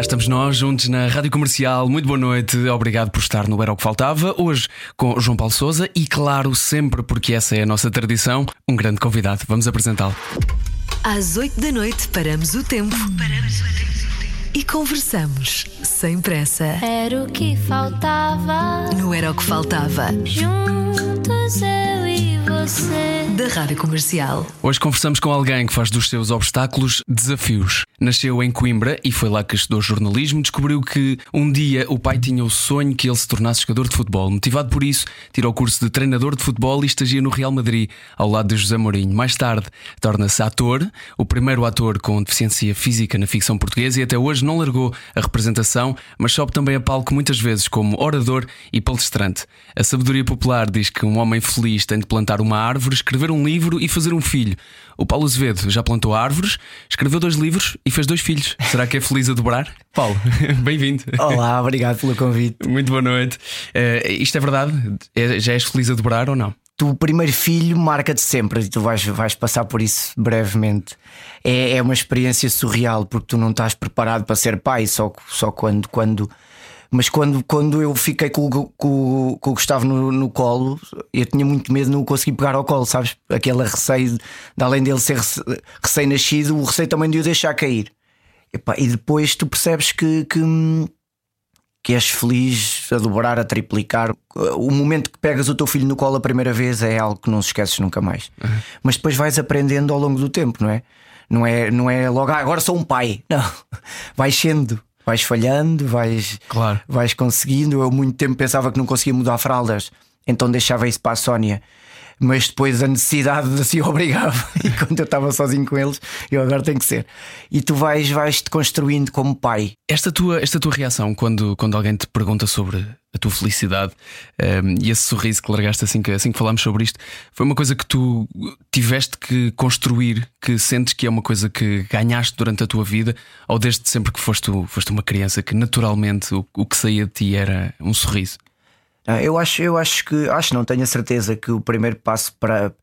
Cá estamos nós, juntos na Rádio Comercial. Muito boa noite, obrigado por estar no Era o que Faltava. Hoje com João Paulo Souza e, claro, sempre porque essa é a nossa tradição, um grande convidado. Vamos apresentá-lo. Às 8 da noite paramos o tempo. Paramos o tempo. E conversamos sem pressa. Era o que faltava. Não era o que faltava. Juntos eu e você. Da Rádio Comercial. Hoje conversamos com alguém que faz dos seus obstáculos desafios. Nasceu em Coimbra e foi lá que estudou jornalismo. Descobriu que um dia o pai tinha o sonho que ele se tornasse jogador de futebol. Motivado por isso, tirou o curso de treinador de futebol e estagia no Real Madrid, ao lado de José Mourinho. Mais tarde, torna-se ator, o primeiro ator com deficiência física na ficção portuguesa e até hoje não largou a representação, mas sobe também a palco muitas vezes como orador e palestrante. A sabedoria popular diz que um homem feliz tem de plantar uma árvore, escrever um livro e fazer um filho. O Paulo Azevedo já plantou árvores, escreveu dois livros e fez dois filhos. Será que é feliz a dobrar? Paulo, bem-vindo. Olá, obrigado pelo convite. Muito boa noite. Eh, isto é verdade? É- já és feliz a dobrar ou não? Tu, o primeiro filho marca-te sempre e tu vais, vais passar por isso brevemente. É, é uma experiência surreal porque tu não estás preparado para ser pai, só, só quando. quando mas quando, quando eu fiquei com, o- com, o- com o Gustavo no, no colo, eu tinha muito medo de não conseguir pegar ao colo, sabes? Aquele receio, de além dele ser rece- recém-nascido, o receio também de o deixar cair. Epá, e depois tu percebes que, que, que és feliz a dobrar, a triplicar. O momento que pegas o teu filho no colo a primeira vez é algo que não se esqueces nunca mais. Mas depois vais aprendendo ao longo do tempo, não é? Não é, não é logo, ah, agora sou um pai. Não. Vais sendo, vais falhando, vais, Claro. vais conseguindo. Eu muito tempo pensava que não conseguia mudar fraldas, então deixava isso para a Sónia. Mas depois a necessidade assim obrigava. E quando eu estava sozinho com eles, eu agora tenho que ser. E tu vais, vais te construindo como pai. Esta tua, esta tua reação quando, quando alguém te pergunta sobre a tua felicidade ehm, e esse sorriso que largaste assim que, assim que falámos sobre isto, foi uma coisa que tu tiveste que construir, que sentes que é uma coisa que ganhaste durante a tua vida, ou desde sempre que foste, foste uma criança que naturalmente o, o que saía de ti era um sorriso? Ah, Eu acho, eu acho que, acho não, tenho a certeza que o primeiro passo para,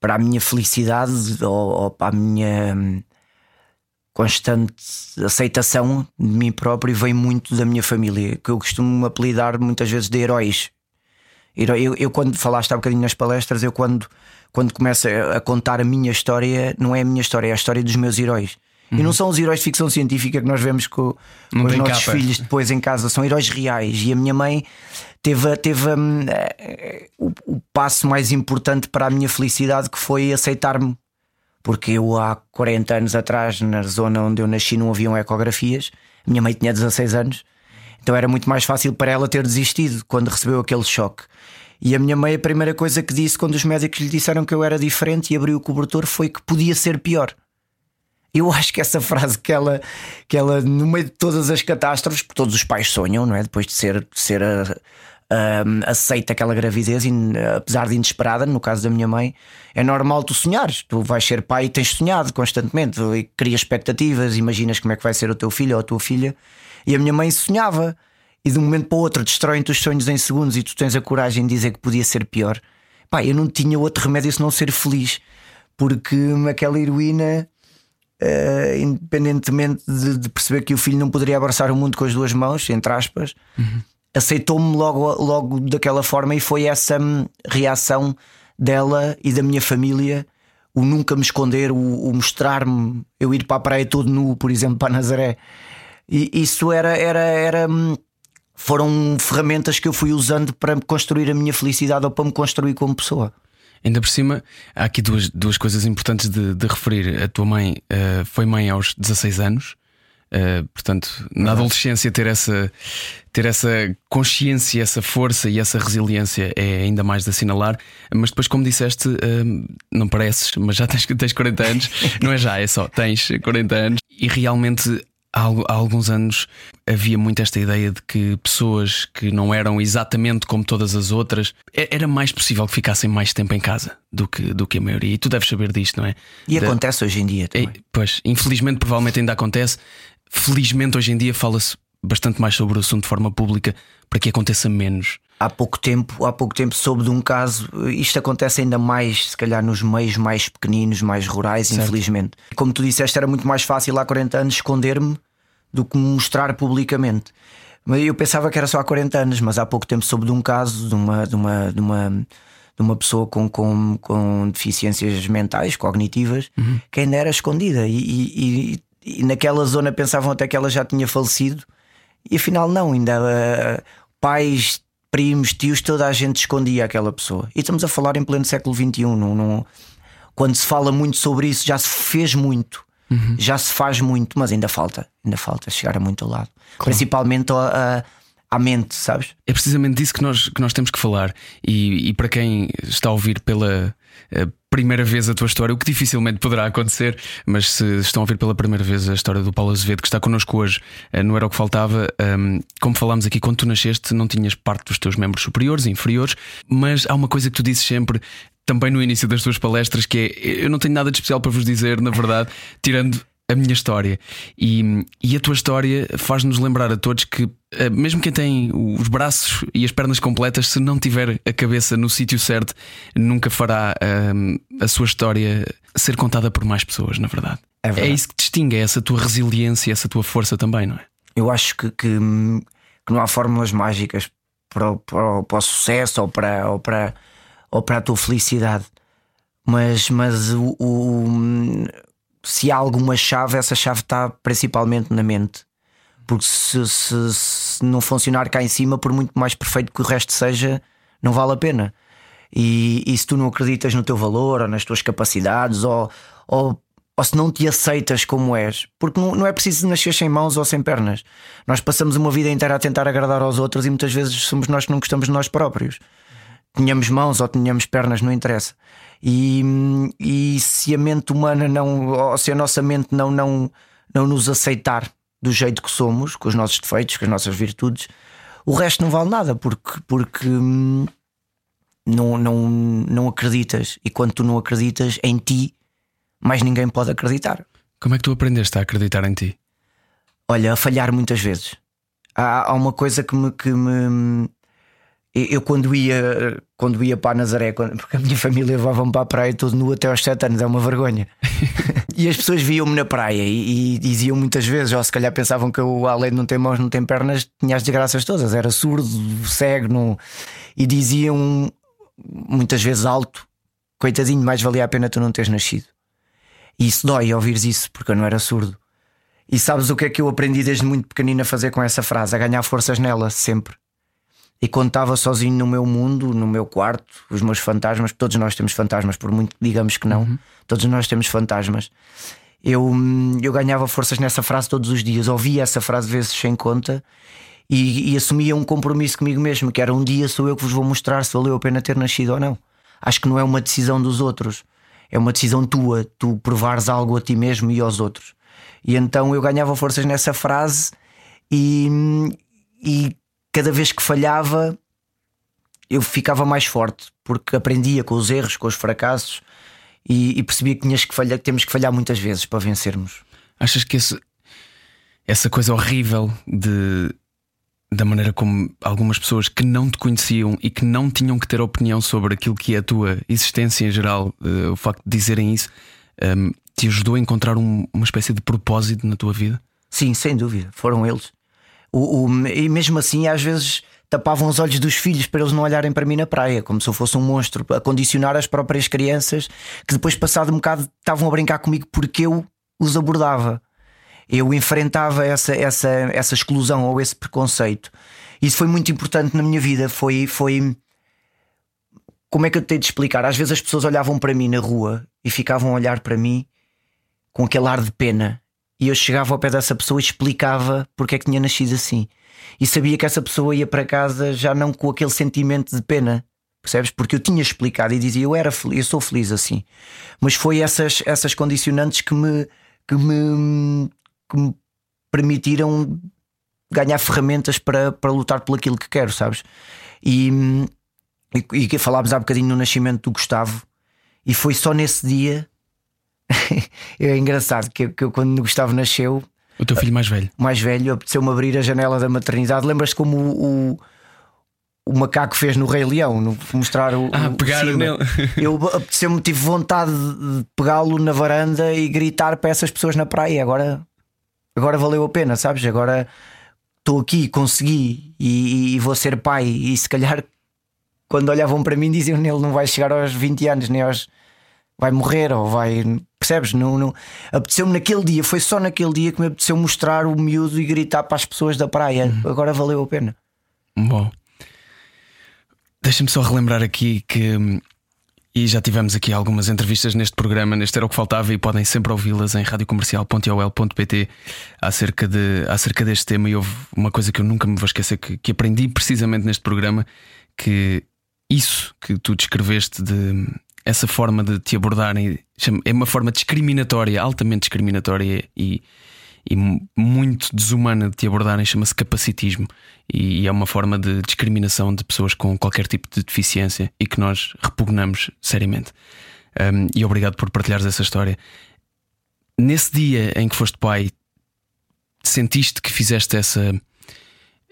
para a minha felicidade ou, ou para a minha hum, constante aceitação de mim próprio vem muito da minha família, que eu costumo apelidar muitas vezes de heróis. Heró- Eu, eu quando falaste há bocadinho nas palestras, eu quando, quando começo a contar a minha história, não é a minha história, é a história dos meus heróis. E não são os heróis de ficção científica que nós vemos com, com Uhum. Os nossos capa. filhos depois em casa, são heróis reais. E a minha mãe teve, teve hum, eh, o, o passo mais importante para a minha felicidade que foi aceitar-me. Porque eu há 40 anos atrás, na zona onde eu nasci, não haviam ecografias. A minha mãe tinha 16 anos, então era muito mais fácil para ela ter desistido quando recebeu aquele choque. E a minha mãe, a primeira coisa que disse quando os médicos lhe disseram que eu era diferente e abriu o cobertor foi que podia ser pior. Eu acho que essa frase que ela, que ela no meio de todas as catástrofes, porque todos os pais sonham, não é? Depois de ser, de ser ah, ah, aceita aquela gravidez, e, apesar de inesperada, no caso da minha mãe, é normal tu sonhares. Tu vais ser pai e tens sonhado constantemente, e crias expectativas, imaginas como é que vai ser o teu filho ou a tua filha. E a minha mãe sonhava, e de um momento para o outro destroem-te os sonhos em segundos, e tu tens a coragem de dizer que podia ser pior. Pá, eu não tinha outro remédio senão ser feliz, porque aquela heroína. Uh, independentemente de, de perceber que o filho não poderia abraçar o mundo com as duas mãos, entre aspas, aceitou-me logo, logo daquela forma e foi essa hum, reação dela e da minha família. O nunca me esconder, o, o mostrar-me, eu ir para a praia todo nu, por exemplo, para Nazaré. E isso era, era, era, hum, foram ferramentas que eu fui usando para construir a minha felicidade ou para me construir como pessoa. Ainda por cima, há aqui duas, duas coisas importantes de, de referir. A tua mãe eh, foi mãe aos 16 anos, eh, portanto, na adolescência, ter essa, ter essa consciência, essa força e essa resiliência é ainda mais de assinalar. Mas depois, como disseste, eh, não pareces, mas já tens, tens 40 anos, não é já, é só, tens 40 anos e realmente há, alguns anos havia muito esta ideia de que pessoas que não eram exatamente como todas as outras era mais possível que ficassem mais tempo em casa do que, do que a maioria. E tu deves saber disto, não é? E da... acontece hoje em dia também. pois, infelizmente, provavelmente ainda acontece. Felizmente, hoje em dia fala-se bastante mais sobre o assunto de forma pública para que aconteça menos. Há pouco tempo, há pouco tempo soube de um caso, isto acontece ainda mais, se calhar, nos meios mais pequeninos, mais rurais, certo. infelizmente. Como tu disseste, era muito mais fácil há 40 anos esconder-me do que mostrar publicamente. Eu pensava que era só há 40 anos, mas há pouco tempo soube de um caso de uma, de uma, de uma, de uma pessoa com, com, com deficiências mentais, cognitivas, uhum. que ainda era escondida. E, e, e, naquela zona pensavam até que ela já tinha falecido, e afinal não, ainda uh, pais, primos, tios, toda a gente escondia aquela pessoa. E estamos a falar em pleno século XXI. Não, não, quando se fala muito sobre isso, já se fez muito. Uhum. Já se faz muito, mas ainda falta, ainda falta chegar a muito lado. Claro. Principalmente a, à mente, sabes? É precisamente disso que nós, que nós temos que falar. E, e para quem está a ouvir pela eh, primeira vez a tua história, o que dificilmente poderá acontecer, mas se estão a ouvir pela primeira vez a história do Paulo Azevedo, que está connosco hoje, eh, não era o que faltava. Ehm, como falámos aqui, quando tu nasceste, não tinhas parte dos teus membros superiores e inferiores, mas há uma coisa que tu dizes sempre também no início das tuas palestras, que é eu não tenho nada de especial para vos dizer, na verdade, tirando a minha história. E, e a tua história faz-nos lembrar a todos que, mesmo quem tem os braços e as pernas completas, se não tiver a cabeça no sítio certo, nunca fará um, ehm, a sua história ser contada por mais pessoas, na verdade. É, verdade. é isso que distingue, é essa tua resiliência, essa tua força também, não é? Eu acho que, que, que não há fórmulas mágicas para, o, para, para o sucesso ou para, ou para ou para a tua felicidade. Mas, mas o, o, se há alguma chave, essa chave está principalmente na mente. Porque se, se, se, não funcionar cá em cima, por muito mais perfeito que o resto seja, não vale a pena. E, e se tu não acreditas no teu valor ou nas tuas capacidades, ou, ou, ou se não te aceitas como és, porque não, não é preciso nascer sem mãos ou sem pernas. Nós passamos uma vida inteira a tentar agradar aos outros e muitas vezes somos nós que não gostamos de nós próprios tenhamos mãos ou tenhamos pernas, não interessa. E, e se a mente humana não, ou se a nossa mente não, não, não nos aceitar do jeito que somos, com os nossos defeitos, com as nossas virtudes, o resto não vale nada, porque, porque hum, não, não, não acreditas. E quando tu não acreditas em ti, mais ninguém pode acreditar. Como é que tu aprendeste a acreditar em ti? Olha, a falhar muitas vezes. Há, há uma coisa que me, que me eu quando ia, quando ia para a Nazaré, porque a minha família levava-me para a praia todo nu até aos 7 anos, é uma vergonha. e as pessoas viam-me na praia e, e, diziam muitas vezes, ou se calhar pensavam que eu, além de não ter mãos, não ter pernas, tinha as desgraças todas, era surdo, cego, não... e diziam muitas vezes alto: coitadinho, mais valia a pena tu não teres nascido. E isso dói ouvires isso, porque eu não era surdo. E sabes o que é que eu aprendi desde muito pequenino a fazer com essa frase? A ganhar forças nela, sempre e quando estava sozinho no meu mundo, no meu quarto, os meus fantasmas, todos nós temos fantasmas, por muito que digamos que não, uhum. todos nós temos fantasmas. Eu, eu ganhava forças nessa frase todos os dias, ouvia essa frase vezes sem conta e, e, assumia um compromisso comigo mesmo, que era um dia sou eu que vos vou mostrar se valeu a pena ter nascido ou não. Acho que não é uma decisão dos outros, é uma decisão tua, tu provares algo a ti mesmo e aos outros. E então eu ganhava forças nessa frase e, e cada vez que falhava, eu ficava mais forte, porque aprendia com os erros, com os fracassos e, e percebia que, tinhas que, falhar, que temos que falhar muitas vezes para vencermos. Achas que esse, essa coisa horrível de da maneira como algumas pessoas que não te conheciam e que não tinham que ter opinião sobre aquilo que é a tua existência em geral, uh, o facto de dizerem isso, um, ehm, te ajudou a encontrar um, uma espécie de propósito na tua vida? Sim, sem dúvida, foram eles. O, o, e mesmo assim, às vezes tapavam os olhos dos filhos para eles não olharem para mim na praia, como se eu fosse um monstro, a condicionar as próprias crianças que depois, passado um bocado, estavam a brincar comigo porque eu os abordava. Eu enfrentava essa, essa, essa exclusão ou esse preconceito. Isso foi muito importante na minha vida. Foi, foi. Como é que eu tenho de explicar? Às vezes as pessoas olhavam para mim na rua e ficavam a olhar para mim com aquele ar de pena e eu chegava ao pé dessa pessoa e explicava porque é que tinha nascido assim. E sabia que essa pessoa ia para casa já não com aquele sentimento de pena, percebes? Porque eu tinha explicado e dizia eu era feliz, eu sou feliz assim. Mas foi essas, essas condicionantes que me, que me, que me permitiram ganhar ferramentas para, para lutar por aquilo que quero, sabes? E, e, e falámos há bocadinho no nascimento do Gustavo, e foi só nesse dia. é engraçado que, que eu, quando o Gustavo nasceu, o teu filho mais velho, mais velho, apeteceu-me abrir a janela da maternidade. Lembras-te como o, o o macaco fez no Rei Leão, no, mostrar o. Ah, pegar nele. Eu apeteceu-me, tive vontade de pegá-lo na varanda e gritar para essas pessoas na praia. Agora, agora valeu a pena, sabes? Agora estou aqui, consegui e, e, vou ser pai. E se calhar, quando olhavam para mim, diziam: Ele não vai chegar aos 20 anos, nem aos. Vai morrer ou vai. Percebes? Não, não... Apeteceu-me naquele dia, foi só naquele dia que me apeteceu mostrar o miúdo e gritar para as pessoas da praia. Uhum. Agora valeu a pena. Bom. Deixa-me só relembrar aqui que. E já tivemos aqui algumas entrevistas neste programa, neste Era o que Faltava, e podem sempre ouvi-las em radiocomercial.ol.pt acerca, de, acerca deste tema. E houve uma coisa que eu nunca me vou esquecer que, que aprendi precisamente neste programa: que isso que tu descreveste de essa forma de te abordarem é uma forma discriminatória, altamente discriminatória e, e muito desumana de te abordarem, chama-se capacitismo. E é uma forma de discriminação de pessoas com qualquer tipo de deficiência e que nós repugnamos seriamente. Um, e obrigado por partilhares essa história. Nesse dia em que foste pai, sentiste que fizeste essa,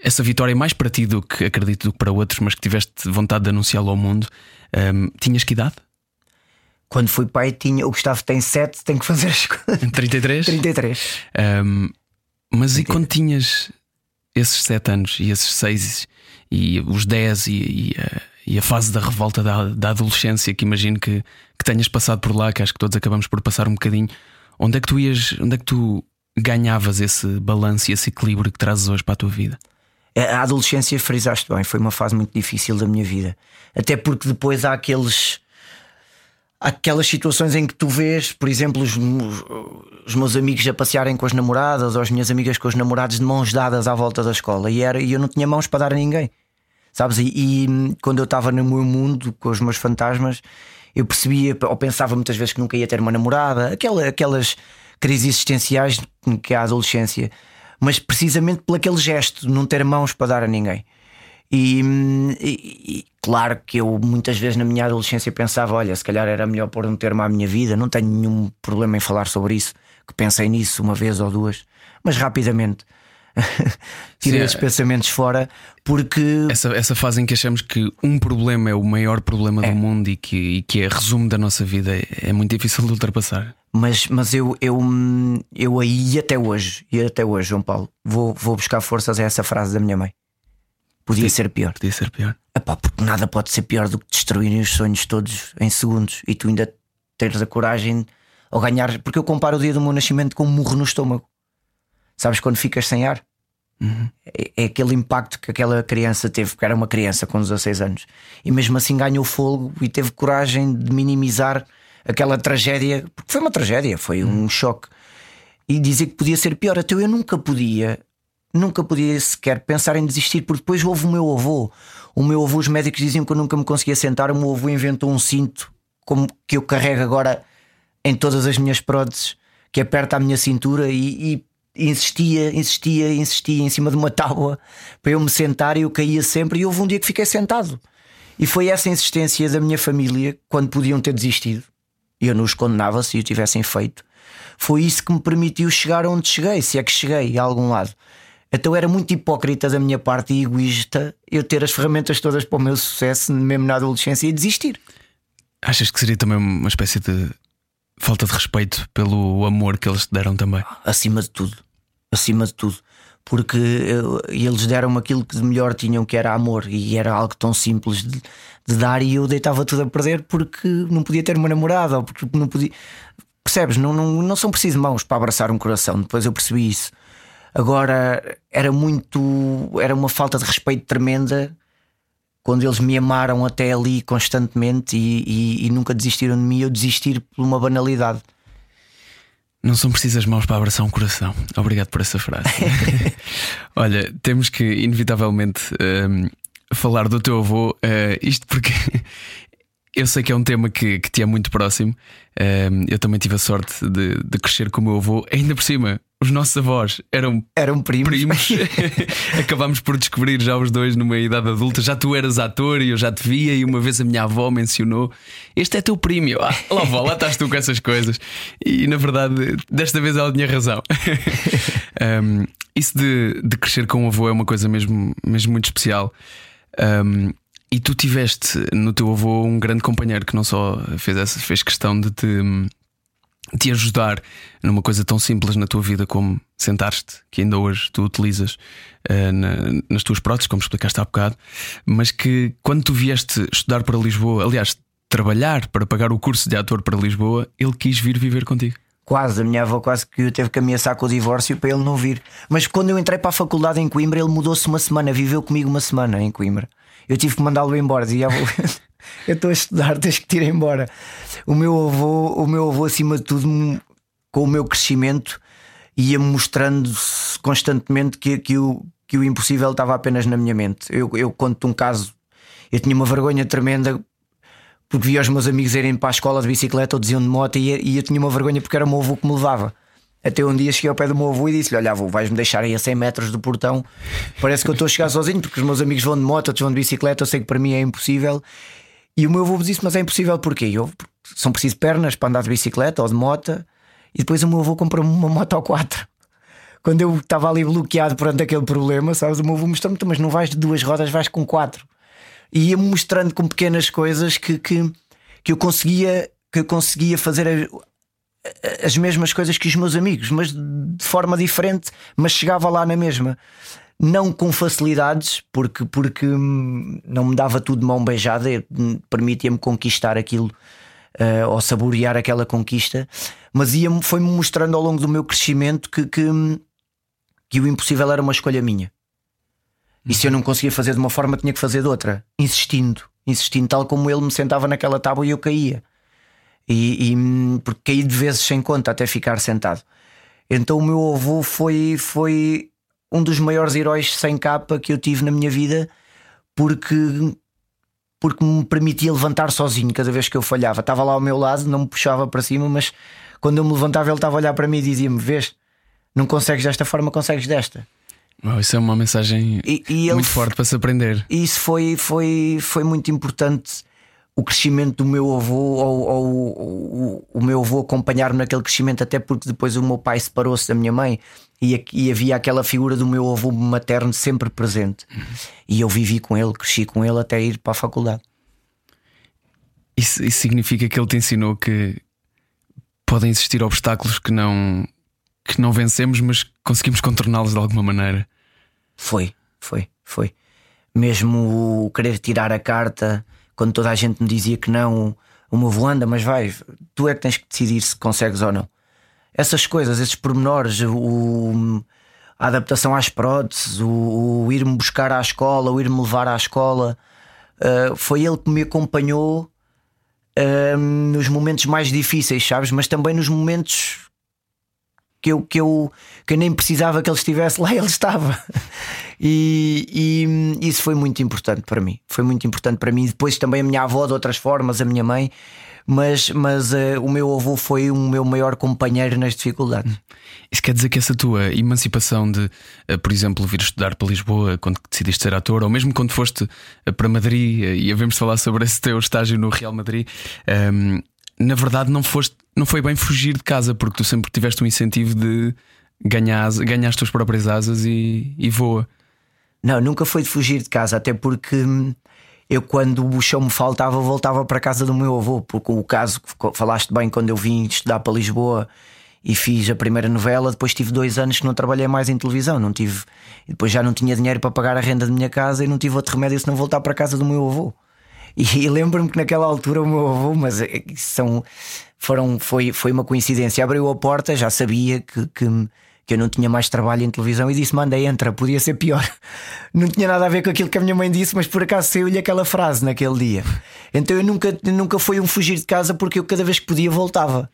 essa vitória mais para ti do que acredito do que para outros, mas que tiveste vontade de anunciá-lo ao mundo. Um, tinhas que idade? Quando fui pai, tinha. O Gustavo tem 7, tem que fazer as coisas. 33? 33. Um, mas 33. e quando tinhas esses 7 anos e esses 6 e os 10 e, e, a, e a fase da revolta da, da adolescência, que imagino que, que tenhas passado por lá, que acho que todos acabamos por passar um bocadinho, onde é que tu ias, onde é que tu ganhavas esse balanço e esse equilíbrio que trazes hoje para a tua vida? A adolescência, frisaste bem, foi uma fase muito difícil da minha vida. Até porque depois há aqueles aquelas situações em que tu vês, por exemplo, os, os, meus amigos a passearem com as namoradas ou as minhas amigas com os namorados de mãos dadas à volta da escola e, era, e eu não tinha mãos para dar a ninguém, sabes? E, e quando eu estava no meu mundo com os meus fantasmas, eu percebia ou pensava muitas vezes que nunca ia ter uma namorada, aquela, aquelas crises existenciais que há a adolescência, mas precisamente por aquele gesto não ter mãos para dar a ninguém. E, e, claro que eu muitas vezes na minha adolescência pensava: olha, se calhar era melhor pôr um termo à minha vida. Não tenho nenhum problema em falar sobre isso, que pensei nisso uma vez ou duas, mas rapidamente. tirei Sim, esses é... pensamentos fora porque. Essa, essa fase em que achamos que um problema é o maior problema é. do mundo e que, e que é resumo da nossa vida é, é muito difícil de ultrapassar. Mas, mas eu, eu, eu aí até hoje, e até hoje, João Paulo, vou, vou buscar forças a essa frase da minha mãe. Podia ser pior. Podia ser pior. Epá, porque nada pode ser pior do que destruírem os sonhos todos em segundos e tu ainda teres a coragem ou ganhar. Porque eu comparo o dia do meu nascimento com um murro no estômago. Sabes quando ficas sem ar? Uhum. É, é, aquele impacto que aquela criança teve, porque era uma criança com 16 anos, e mesmo assim ganhou fogo e teve coragem de minimizar aquela tragédia, porque foi uma tragédia, foi uhum. um choque, e dizer que podia ser pior. Até eu nunca podia nunca podia sequer pensar em desistir, porque depois houve o meu avô. O meu avô, os médicos diziam que eu nunca me conseguia sentar. O meu avô inventou um cinto como que eu carrego agora em todas as minhas próteses, que aperta a minha cintura e, e insistia, insistia, insistia em cima de uma tábua para eu me sentar e eu caía sempre. E houve um dia que fiquei sentado. E foi essa insistência da minha família, quando podiam ter desistido, e eu não os condenava se o tivessem feito. Foi isso que me permitiu chegar onde cheguei, se é que cheguei a algum lado. Então era muito hipócrita da minha parte e egoísta eu ter as ferramentas todas para o meu sucesso, mesmo na adolescência, e desistir. Achas que seria também uma espécie de falta de respeito pelo amor que eles te deram também? Acima de tudo. Acima de tudo. Porque eu, eles deram aquilo que de melhor tinham, que era amor, e era algo tão simples de, de dar, e eu deitava tudo a perder porque não podia ter uma namorada, ou porque não podia. Percebes? Não, não, não são preciso mãos para abraçar um coração. Depois eu percebi isso. Agora era muito, era uma falta de respeito tremenda quando eles me amaram até ali constantemente e, e, e nunca desistiram de mim, eu desistir por uma banalidade. Não são precisas mãos para abraçar um coração. Obrigado por essa frase. Olha, temos que inevitavelmente um, falar do teu avô, uh, isto porque eu sei que é um tema que, que te é muito próximo. Um, eu também tive a sorte de, de crescer com o meu avô, ainda por cima, os nossos avós eram Eram primos. primos. Acabámos por descobrir já os dois numa idade adulta. Já tu eras ator e eu já te via, e uma vez a minha avó mencionou: Este é teu primo. Eu, ah, lá vó, lá estás tu com essas coisas. E na verdade, desta vez ela tinha razão. Um, isso de, de crescer com o avô é uma coisa mesmo, mesmo muito especial. Um, e tu tiveste no teu avô um grande companheiro que não só fez, essa, fez questão de te, te ajudar numa coisa tão simples na tua vida como sentar-te, que ainda hoje tu utilizas uh, na, nas tuas próteses, como explicaste há bocado, mas que quando tu vieste estudar para Lisboa, aliás, trabalhar para pagar o curso de ator para Lisboa, ele quis vir viver contigo. Quase, a minha avó quase que teve que ameaçar com o divórcio para ele não vir. Mas quando eu entrei para a faculdade em Coimbra, ele mudou-se uma semana, viveu comigo uma semana em Coimbra. Eu tive que mandá-lo embora. Dizia, eu estou a estudar, tens que te ir embora. O meu avô, o meu avô, acima de tudo, com o meu crescimento, ia-me mostrando constantemente que, que, o, que o impossível estava apenas na minha mente. Eu, eu conto um caso, eu tinha uma vergonha tremenda porque via os meus amigos irem para a escola de bicicleta ou diziam de moto e, e eu tinha uma vergonha porque era o meu avô que me levava. Até um dia cheguei ao pé do meu avô e disse-lhe: Olha, avô, vais-me deixar aí a 100 metros do portão. Parece que eu estou a chegar sozinho, porque os meus amigos vão de moto, outros vão de bicicleta. Eu sei que para mim é impossível. E o meu avô disse: Mas é impossível porquê? Eu, são precisas pernas para andar de bicicleta ou de moto. E depois o meu avô comprou-me uma moto ao 4. Quando eu estava ali bloqueado perante aquele problema, sabes? O meu avô mostrou-me: Mas não vais de duas rodas, vais com quatro. E ia-me mostrando com pequenas coisas que, que que eu conseguia, que eu conseguia fazer as mesmas coisas que os meus amigos, mas de forma diferente, mas chegava lá na mesma. Não com facilidades, porque, porque não me dava tudo de mão beijada, permitia-me conquistar aquilo uh, ou saborear aquela conquista, mas foi-me mostrando ao longo do meu crescimento que, que, que o impossível era uma escolha minha. E se eu não conseguia fazer de uma forma, tinha que fazer de outra, insistindo insistindo, tal como ele me sentava naquela tábua e eu caía. E, e porque caí de vezes sem conta até ficar sentado. Então o meu avô foi, foi um dos maiores heróis sem capa que eu tive na minha vida, porque, porque me permitia levantar sozinho cada vez que eu falhava. Estava lá ao meu lado, não me puxava para cima, mas quando eu me levantava, ele estava a olhar para mim e dizia-me: Vês, não consegues desta forma, consegues desta. Oh, isso é uma mensagem e, e muito forte para se aprender. Isso foi, foi, foi muito importante. O crescimento do meu avô, ou, ou, ou o meu avô acompanhar-me naquele crescimento, até porque depois o meu pai separou-se da minha mãe e, e, havia aquela figura do meu avô materno sempre presente. Uhum. E eu vivi com ele, cresci com ele até ir para a faculdade. Isso, isso significa que ele te ensinou que podem existir obstáculos que não, que não vencemos, mas conseguimos contorná-los de alguma maneira. Foi, foi, foi. Mesmo o querer tirar a carta, quando toda a gente me dizia que não, o meu avô anda, mas vai, tu é que tens que decidir se consegues ou não. Essas coisas, esses pormenores, o, a adaptação às próteses, o, o ir-me buscar à escola, o ir-me levar à escola, uh, foi ele que me acompanhou uh, nos momentos mais difíceis, sabes? Mas também nos momentos que eu, que eu, que eu nem precisava que ele estivesse lá, ele estava. E, e, isso foi muito importante para mim. Foi muito importante para mim. Depois também a minha avó, de outras formas, a minha mãe. Mas, mas uh, o meu avô foi o meu maior companheiro nas dificuldades. Isso quer dizer que essa tua emancipação de, uh, por exemplo, vir estudar para Lisboa quando decidiste ser ator, ou mesmo quando foste uh, para Madrid, e havemos falar sobre esse teu estágio no Real Madrid, um, na verdade não foste, não foi bem fugir de casa, porque tu sempre tiveste um incentivo de ganhar, ganhar as tuas próprias asas e, e voa. Não, nunca foi de fugir de casa, até porque hum, eu, quando o chão me faltava, voltava para a casa do meu avô. Porque o caso que falaste bem, quando eu vim estudar para Lisboa e fiz a primeira novela, depois tive dois anos que não trabalhei mais em televisão. Não tive, depois já não tinha dinheiro para pagar a renda da minha casa e não tive outro remédio senão voltar para a casa do meu avô. E, lembro-me que naquela altura o meu avô, mas é são, foram, foi, foi uma coincidência, abriu a porta, já sabia que, que, que eu não tinha mais trabalho em televisão e disse: Manda, entra, podia ser pior. Não tinha nada a ver com aquilo que a minha mãe disse, mas por acaso saiu-lhe aquela frase naquele dia. Então eu nunca, nunca fui um fugir de casa porque eu cada vez que podia voltava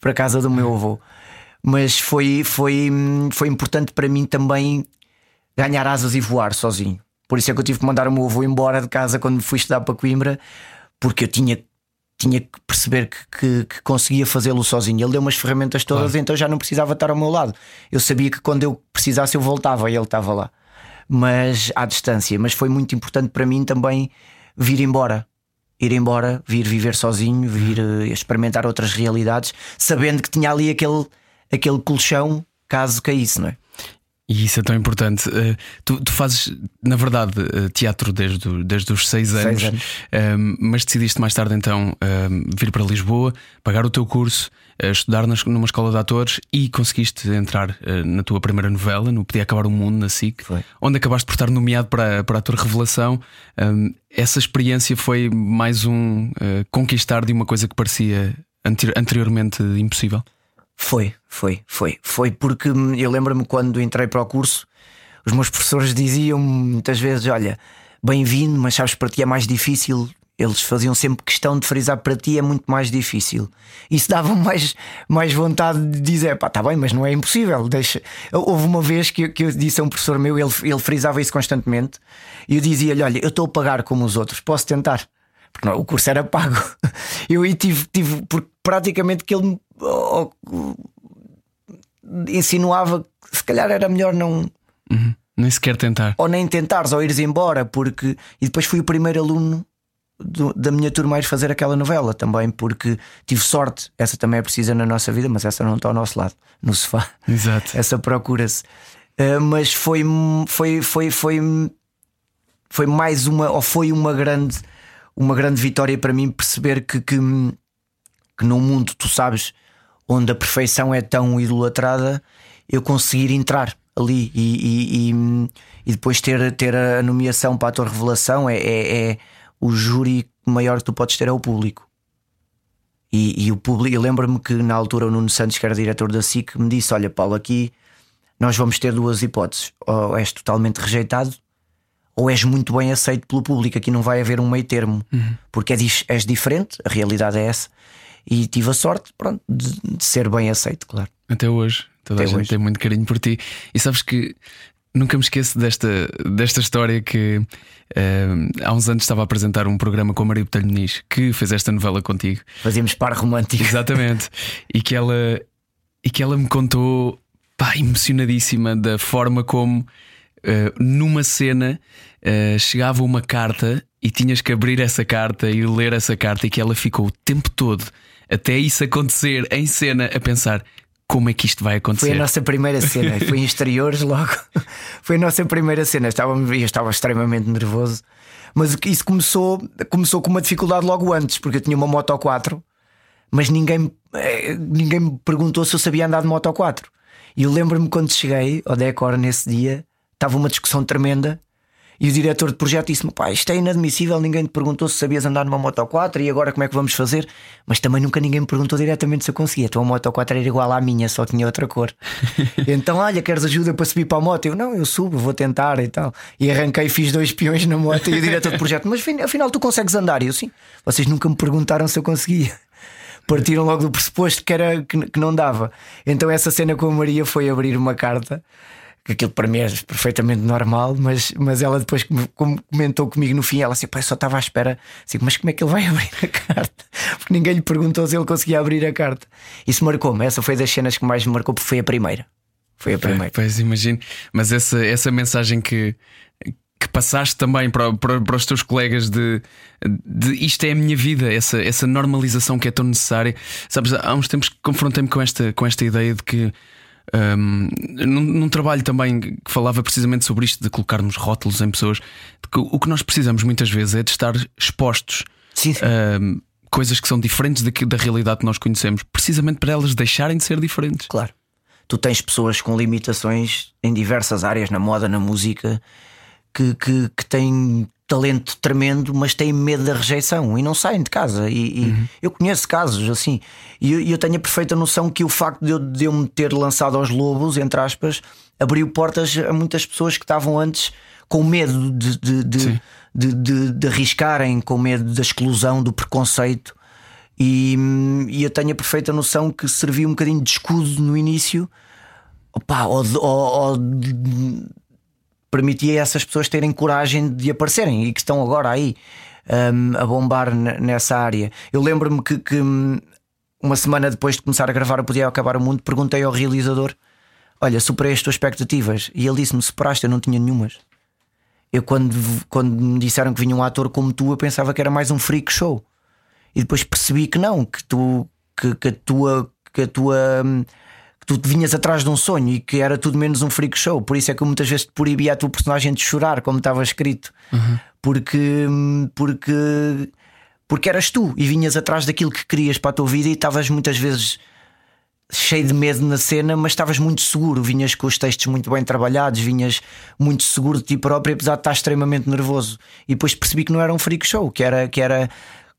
para a casa do meu avô. Mas foi, foi, foi importante para mim também ganhar asas e voar sozinho. Por isso é que eu tive que mandar o meu avô embora de casa quando fui estudar para Coimbra, porque eu tinha tinha que perceber que, que, que conseguia fazê-lo sozinho. Ele deu umas ferramentas todas, claro. então já não precisava estar ao meu lado. Eu sabia que quando eu precisasse eu voltava e ele estava lá, mas à distância. Mas foi muito importante para mim também vir embora. Ir embora, vir viver sozinho, vir uh, experimentar outras realidades, sabendo que tinha ali aquele, aquele colchão caso caísse, não é? E isso é tão importante. Uh, tu, tu, fazes, na verdade, uh, teatro desde, desde os seis anos, seis anos. Uh, mas decidiste mais tarde então vir para Lisboa, pagar o teu curso, estudar nas, numa escola de atores e conseguiste entrar na tua primeira novela, no Podia Acabar o Mundo, na SIC, foi. onde acabaste por estar nomeado para, para ator revelação. essa experiência foi mais um conquistar de uma coisa que parecia anteriormente impossível? Foi, foi, foi. Foi porque eu lembro-me quando entrei para o curso, os meus professores diziam muitas vezes: Olha, bem-vindo, mas sabes, para ti é mais difícil. Eles faziam sempre questão de frisar para ti é muito mais difícil. Isso dava mais, mais vontade de dizer: pá, está bem, mas não é impossível. Deixa. Houve uma vez que, que eu disse a um professor meu, ele, ele frisava isso constantemente, e eu dizia-lhe: Olha, eu estou a pagar como os outros, posso tentar? Porque não, o curso era pago. Eu aí tive, tive porque praticamente que ele insinuava que se calhar era melhor não. Uhum. Nem sequer tentar. Ou nem tentares, ou ires embora, porque. E depois fui o primeiro aluno do, da minha turma a ir fazer aquela novela também, porque tive sorte. Essa também é precisa na nossa vida, mas essa não está ao nosso lado, no sofá. Exato. Essa procura-se. Uh, mas foi, foi, foi, foi, foi mais uma, ou foi uma grande, uma grande vitória para mim perceber que, que, que num mundo, tu sabes, onde a perfeição é tão idolatrada, eu conseguir entrar ali e, e, e, e depois ter, ter a nomeação para ator revelação é, é, é, o júri maior que tu podes ter é o público. E, e o público, eu lembro-me que na altura o Nuno Santos, que era diretor da SIC, me disse: Olha, Paulo, aqui nós vamos ter duas hipóteses. Ou és totalmente rejeitado, ou és muito bem aceito pelo público. Aqui não vai haver um meio termo, uhum. porque és, és diferente, a realidade é essa e tive a sorte pronto, de, de ser bem aceito, claro. Até hoje, toda Até a gente hoje. tem muito carinho por ti. E sabes que nunca me esqueço desta, desta história que uh, há uns anos estava a apresentar um programa com a Maria Botelho Muniz que fez esta novela contigo. Fazíamos par romântico. Exatamente. e, que ela, e que ela me contou, pá, emocionadíssima da forma como uh, numa cena uh, chegava uma carta e tinhas que abrir essa carta e ler essa carta e que ela ficou o tempo todo até isso acontecer em cena a pensar como é que isto vai acontecer? Foi a nossa primeira cena, foi em exteriores logo. Foi a nossa primeira cena. Estava, eu estava extremamente nervoso, mas isso começou, começou com uma dificuldade logo antes, porque eu tinha uma Moto 4, mas ninguém, eh, ninguém me perguntou se eu sabia andar de Moto 4. E eu lembro-me quando cheguei ao Decor nesse dia, estava uma discussão tremenda e o diretor de projeto disse-me: pá, isto é inadmissível, ninguém te perguntou se sabias andar numa Moto 4 e agora como é que vamos fazer? Mas também nunca ninguém me perguntou diretamente se eu conseguia. A tua Moto 4 era igual à minha, só tinha outra cor. então, olha, queres ajuda para subir para a moto? Eu, não, eu subo, vou tentar e tal. E arranquei, fiz dois peões na moto e o diretor de projeto: mas afinal tu consegues andar? E eu, sim. Vocês nunca me perguntaram se eu conseguia partiram logo do pressuposto que, era, que, que, não dava. Então essa cena com a Maria foi abrir uma carta que aquilo para mim é perfeitamente normal, mas, mas ela depois comentou comigo no fim, ela assim, pai, só estava à espera, assim, mas como é que ele vai abrir a carta? Porque ninguém lhe perguntou se ele conseguia abrir a carta. Isso marcou-me, essa foi das cenas que mais me marcou, porque foi a primeira. Foi a primeira. Pois imagino, mas essa, essa mensagem que, que passaste também para, para, para, os teus colegas de, de isto é a minha vida, essa, essa normalização que é tão necessária. Sabes, há uns tempos que confrontei-me com esta, com esta ideia de que um, num, num, trabalho também que falava precisamente sobre isto de colocarmos rótulos em pessoas, que o que nós precisamos muitas vezes é de estar expostos sim, sim. Um, coisas que são diferentes da, da realidade que nós conhecemos, precisamente para elas deixarem de ser diferentes. Claro. Tu tens pessoas com limitações em diversas áreas, na moda, na música, que, que, que têm talento tremendo, mas têm medo da rejeição e não saem de casa. E, e uhum. eu conheço casos assim, e eu, eu, tenho a perfeita noção que o facto de eu, de eu me ter lançado aos lobos, entre aspas, abriu portas a muitas pessoas que estavam antes com medo de, de, de, de, de arriscarem, com medo da exclusão, do preconceito. E, e, eu tenho a perfeita noção que serviu um bocadinho de escudo no início, opa, ou, ou, ou permitia a essas pessoas terem coragem de aparecerem e que estão agora aí. um, a bombar nessa área. Eu lembro-me que, que, hum, uma semana depois de começar a gravar Eu Podia Acabar o Mundo, perguntei ao realizador: Olha, superei as tuas expectativas. E ele disse-me: Superaste, eu não tinha nenhumas. Eu, quando, quando me disseram que vinha um ator como tu, eu pensava que era mais um freak show. E depois percebi que não, que tu, que, que a tua, que a tua hum, que tu vinhas atrás de um sonho e que era tudo menos um freak show. Por isso é que muitas vezes te proibia a tua personagem de chorar, como estava escrito, uhum. porque, porque, porque eras tu e vinhas atrás daquilo que querias para a tua vida e estavas muitas vezes cheio de medo na cena, mas estavas muito seguro. Vinhas com os textos muito bem trabalhados, vinhas muito seguro de ti próprio, apesar de estar extremamente nervoso. E depois percebi que não era um freak show, que era, que era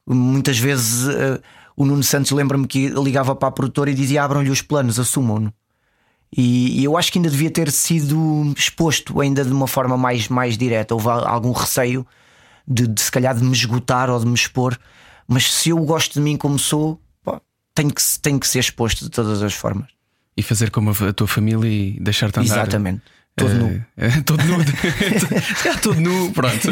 muitas vezes. Uh, o Nuno Santos lembra-me que ligava para a produtora e dizia: abram-lhe os planos, assumam-no. E, e, eu acho que ainda devia ter sido exposto ainda de uma forma mais, mais direta. Houve algum receio de, de se calhar de me esgotar ou de me expor, mas se eu gosto de mim como sou, pô, tenho, que, tenho que ser exposto de todas as formas. E fazer como a tua família e deixar-te andar. Exatamente. Todo nu. É, todo nu. é, todo nu, pronto.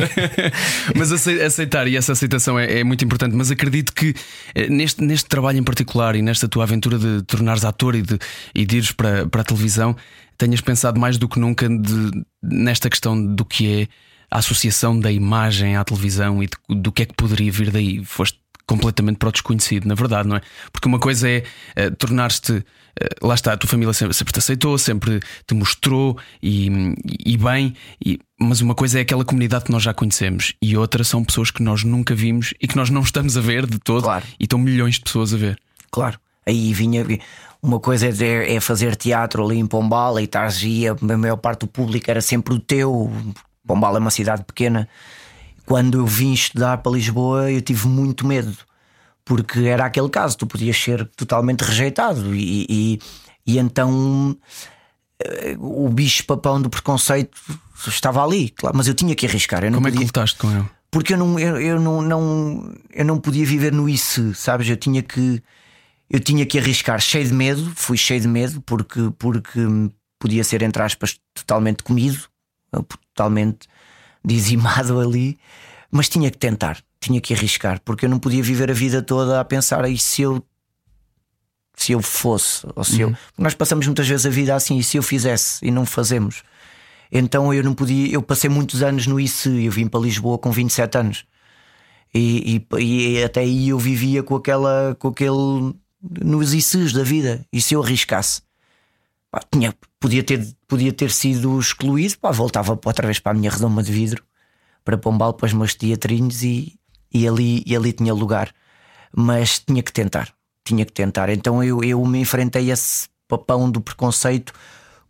mas aceitar e essa aceitação é, é, muito importante. Mas acredito que eh, neste, neste trabalho em particular e nesta tua aventura de tornares ator e de, e de ires para, para a televisão, tenhas pensado mais do que nunca de, nesta questão do que é a associação da imagem à televisão e de, do que é que poderia vir daí. Foste completamente para o desconhecido, na verdade, não é? Porque uma coisa é uh, tornar-te, uh, lá está, a tua família sempre, sempre, te aceitou, sempre te mostrou e, e bem, e, mas uma coisa é aquela comunidade que nós já conhecemos e outra são pessoas que nós nunca vimos e que nós não estamos a ver de todo claro. e estão milhões de pessoas a ver. Claro, aí vinha. Uma coisa é, é fazer teatro ali em Pombal e estás e a maior parte do público era sempre o teu. Pombal é uma cidade pequena quando eu vim estudar para Lisboa, eu tive muito medo, porque era aquele caso, tu podias ser totalmente rejeitado, e, e, e então eh, o bicho-papão do preconceito estava ali, claro, mas eu tinha que arriscar. Eu não Como podia... é que lutaste com ele? Porque eu não, eu, eu, não, não, eu não podia viver no isso, sabes? Eu tinha que eu tinha que arriscar cheio de medo, fui cheio de medo, porque, porque podia ser, entre aspas, totalmente comido, totalmente dizimado ali, mas tinha que tentar, tinha que arriscar, porque eu não podia viver a vida toda a pensar e se eu se eu fosse, ou se uhum. eu. Nós passamos muitas vezes a vida assim, e se eu fizesse e não fazemos. Então eu não podia, eu passei muitos anos no ICE, eu vim para Lisboa com 27 anos. E, e, e até aí eu vivia com aquela, com aquele nos ICEs da vida. E se eu arriscasse? Pá, tinha, podia, ter, podia ter sido excluído, pá, voltava outra vez para a minha redoma de vidro, para Pombal, para os meus teatrinhos e, e, ali, e ali tinha lugar. Mas tinha que tentar, tinha que tentar. Então eu, eu me enfrentei a esse papão do preconceito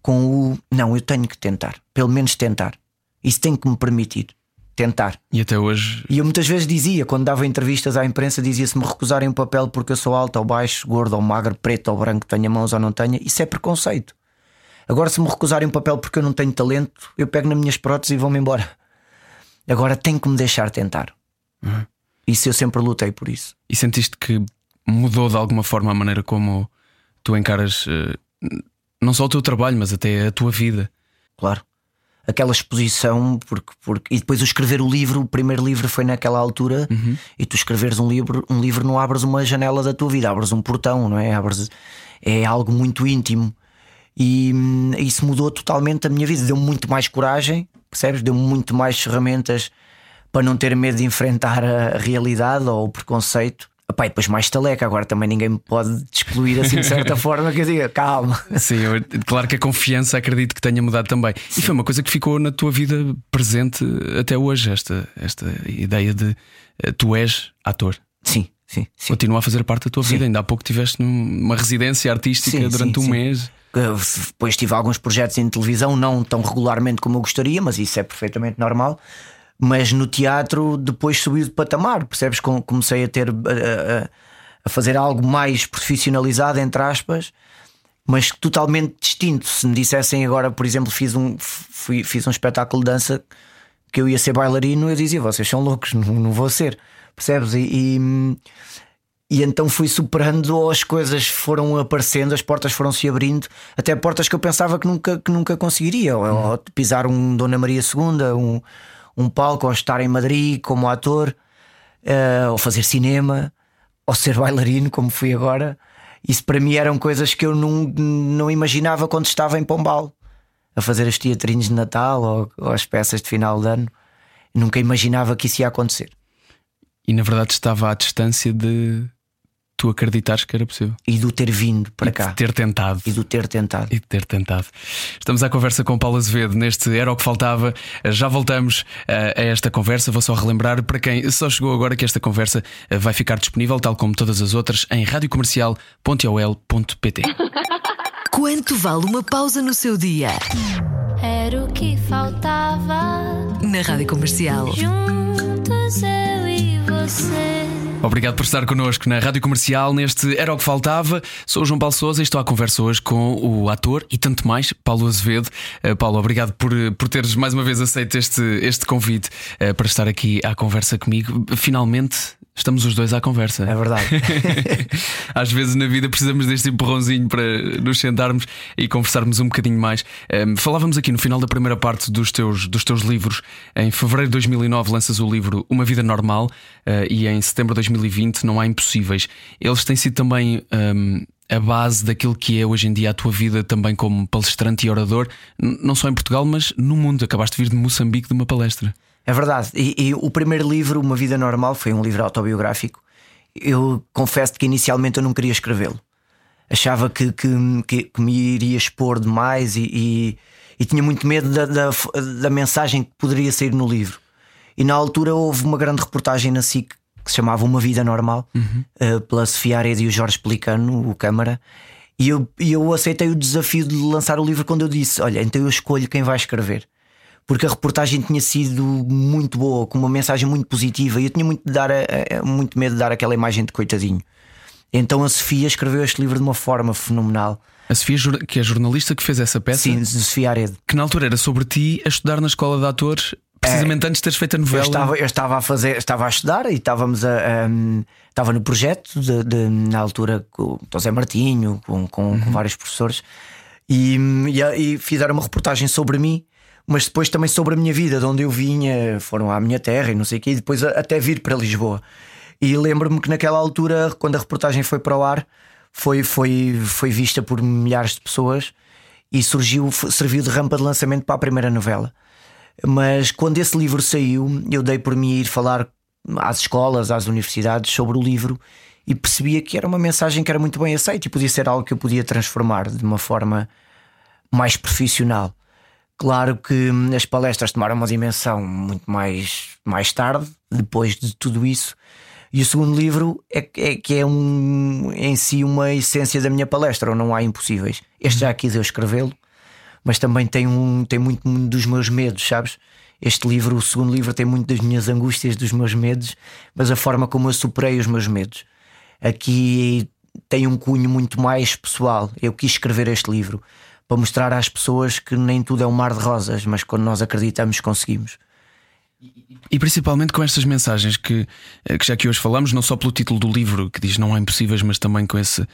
com o não, eu tenho que tentar, pelo menos tentar. Isso tem que me permitir tentar. E até hoje. E eu muitas vezes dizia, quando dava entrevistas à imprensa, dizia se me recusarem um papel porque eu sou alto ou baixo, gordo ou magro, preto ou branco, tenha mãos ou não tenha, isso é preconceito. Agora, se me recusarem um papel porque eu não tenho talento, eu pego nas minhas próteses e vou-me embora. Agora tenho que me deixar tentar. Uhum. Isso eu sempre lutei por isso. E sentiste que mudou de alguma forma a maneira como tu encaras uh, não só o teu trabalho, mas até a tua vida? Claro aquela exposição, porque, porque, e depois o escrever o livro, o primeiro livro foi naquela altura, uhum. e tu escreveres um livro, um livro não abres uma janela da tua vida, abres um portão, não é? Abres, é algo muito íntimo. E hum, isso mudou totalmente a minha vida, deu-me muito mais coragem, percebes? Deu-me muito mais ferramentas para não ter medo de enfrentar a realidade ou o preconceito. Epá, e depois mais taleca, agora também ninguém me pode excluir assim de certa forma que eu diga, calma. Sim, eu, claro que a confiança acredito que tenha mudado também. Sim. E foi uma coisa que ficou na tua vida presente até hoje, esta, esta ideia de uh, tu és ator. Sim, sim, sim. Continua a fazer parte da tua sim. vida. Ainda há pouco tiveste numa residência artística sim, durante um mês. Depois tive alguns projetos em televisão, não tão regularmente como eu gostaria, mas isso é perfeitamente normal mas no teatro depois subiu de patamar, percebes? Comecei a ter a, a, fazer algo mais profissionalizado, entre aspas, mas totalmente distinto. Se me dissessem agora, por exemplo, fiz um, fui, fiz um espetáculo de dança que eu ia ser bailarino, eu dizia: vocês são loucos, não, não vou ser, percebes? E, e, e então fui superando, as coisas foram aparecendo, as portas foram se abrindo, até portas que eu pensava que nunca, que nunca conseguiria, ou, ou pisar um Dona Maria II, um um palco ou estar em Madrid como ator. uh, ou fazer cinema, ou ser bailarino, como fui agora. Isso para mim eram coisas que eu não, não imaginava quando estava em Pombal a fazer os teatrinhos de Natal ou, ou as peças de final de ano. Nunca imaginava que isso ia acontecer. E na verdade estava à distância de tu acreditares que era possível. E do ter vindo para e cá. De ter tentado. E do ter tentado. E de ter tentado. Estamos à conversa com Paulo Azevedo neste Era o que Faltava. Já voltamos eh, a esta conversa. Vou só relembrar para quem só chegou agora que esta conversa eh, vai ficar disponível, tal como todas as outras, em radiocomercial.ol.pt. Quanto vale uma pausa no seu dia? Era o que faltava. Na Rádio Comercial. Juntos eu e você. Obrigado por estar connosco na Rádio Comercial neste Era o que Faltava. Sou o João Paulo Souza e estou à conversa hoje com o ator e tanto mais, Paulo Azevedo. Uh, Paulo, obrigado por, por teres mais uma vez aceito este, este convite uh, para estar aqui à conversa comigo. Finalmente Estamos os dois à conversa. É verdade. Às vezes na vida precisamos deste empurrãozinho para nos sentarmos e conversarmos um bocadinho mais. Um, falávamos aqui no final da primeira parte dos teus, dos teus livros. Em fevereiro de 2009 lanças o livro Uma Vida Normal uh, e em setembro de 2020 Não Há Impossíveis. Eles têm sido também. Um, a base daquilo que é hoje em dia a tua vida também como palestrante e orador, não só em Portugal, mas no mundo. Acabaste de vir de Moçambique de uma palestra. É verdade. E, e, o primeiro livro, Uma Vida Normal, foi um livro autobiográfico. Eu confesso que inicialmente eu não queria escrevê-lo. Achava que, que, que, que, me iria expor demais e, e, e tinha muito medo da, da, da, mensagem que poderia sair no livro. E na altura houve uma grande reportagem na SIC que se chamava Uma Vida Normal, uhum. uh, pela Sofia Arede e o Jorge Pelicano, o Câmara. E eu, eu aceitei o desafio de lançar o livro quando eu disse: Olha, então eu escolho quem vai escrever porque a reportagem tinha sido muito boa, com uma mensagem muito positiva, e eu tinha muito, de dar a, a, muito medo de dar aquela imagem de coitadinho. Então a Sofia escreveu este livro de uma forma fenomenal. A Sofia, que é jornalista que fez essa peça? Sim, Sofia Arede. Que na altura era sobre ti a estudar na escola de atores, precisamente é, antes de teres feito a novela. Eu estava, eu estava a fazer, estava a estudar e estávamos a. Estava no projeto de, de, na altura com o José Martinho, com, com, uhum. com vários professores, e, e, e fizeram uma reportagem sobre mim mas depois também sobre a minha vida, de onde eu vinha, foram à minha terra e não sei o quê, e depois até vir para Lisboa. E lembro-me que naquela altura, quando a reportagem foi para o ar, foi, foi, foi vista por milhares de pessoas e surgiu, serviu de rampa de lançamento para a primeira novela. Mas quando esse livro saiu, eu dei por mim ir falar às escolas, às universidades sobre o livro e percebia que era uma mensagem que era muito bem aceita e podia ser algo que eu podia transformar de uma forma mais profissional. Claro que as palestras tomaram uma dimensão muito mais, mais tarde, depois de tudo isso. E o segundo livro é, é que é um, em si uma essência da minha palestra, ou não há impossíveis. Este já quis eu escrevê-lo, mas também tem, um, tem muito dos meus medos, sabes? Este livro, o segundo livro, tem muito das minhas angústias, dos meus medos, mas a forma como eu superei os meus medos. Aqui tem um cunho muito mais pessoal. Eu quis escrever este livro para mostrar às pessoas que nem tudo é um mar de rosas, mas quando nós acreditamos, conseguimos. E principalmente com estas mensagens que, eh, que já que hoje falamos, não só pelo título do livro que diz não há impossíveis, mas também com, esse,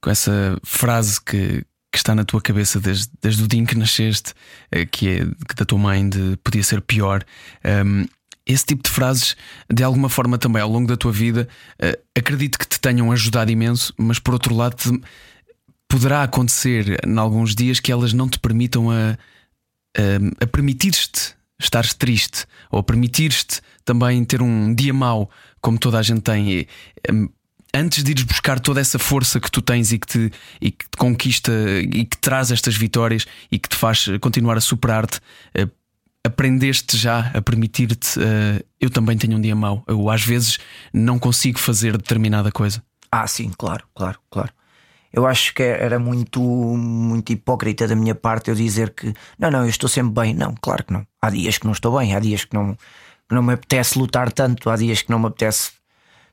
com essa frase que, que está na tua cabeça desde, desde o dia em que nasceste, eh, que é que da tua mãe de podia ser pior. Um, esse tipo de frases, de alguma forma também ao longo da tua vida, uh, acredito que te tenham ajudado imenso, mas por outro lado, te, poderá acontecer em alguns dias que elas não te permitam a, a, a permitir-te estar triste ou permitir-te também ter um dia mau, como toda a gente tem. E, antes de ires buscar toda essa força que tu tens e que, te, e que te conquista e que traz estas vitórias e que te faz continuar a superar-te, uh, aprendeste já a permitir-te. Uh, eu também tenho um dia mau. Eu às vezes não consigo fazer determinada coisa. Ah, sim, claro, claro, claro eu acho que era muito, muito hipócrita da minha parte eu dizer que não, não, eu estou sempre bem. Não, claro que não. Há dias que não estou bem, há dias que não, que não me apetece lutar tanto, há dias que não me apetece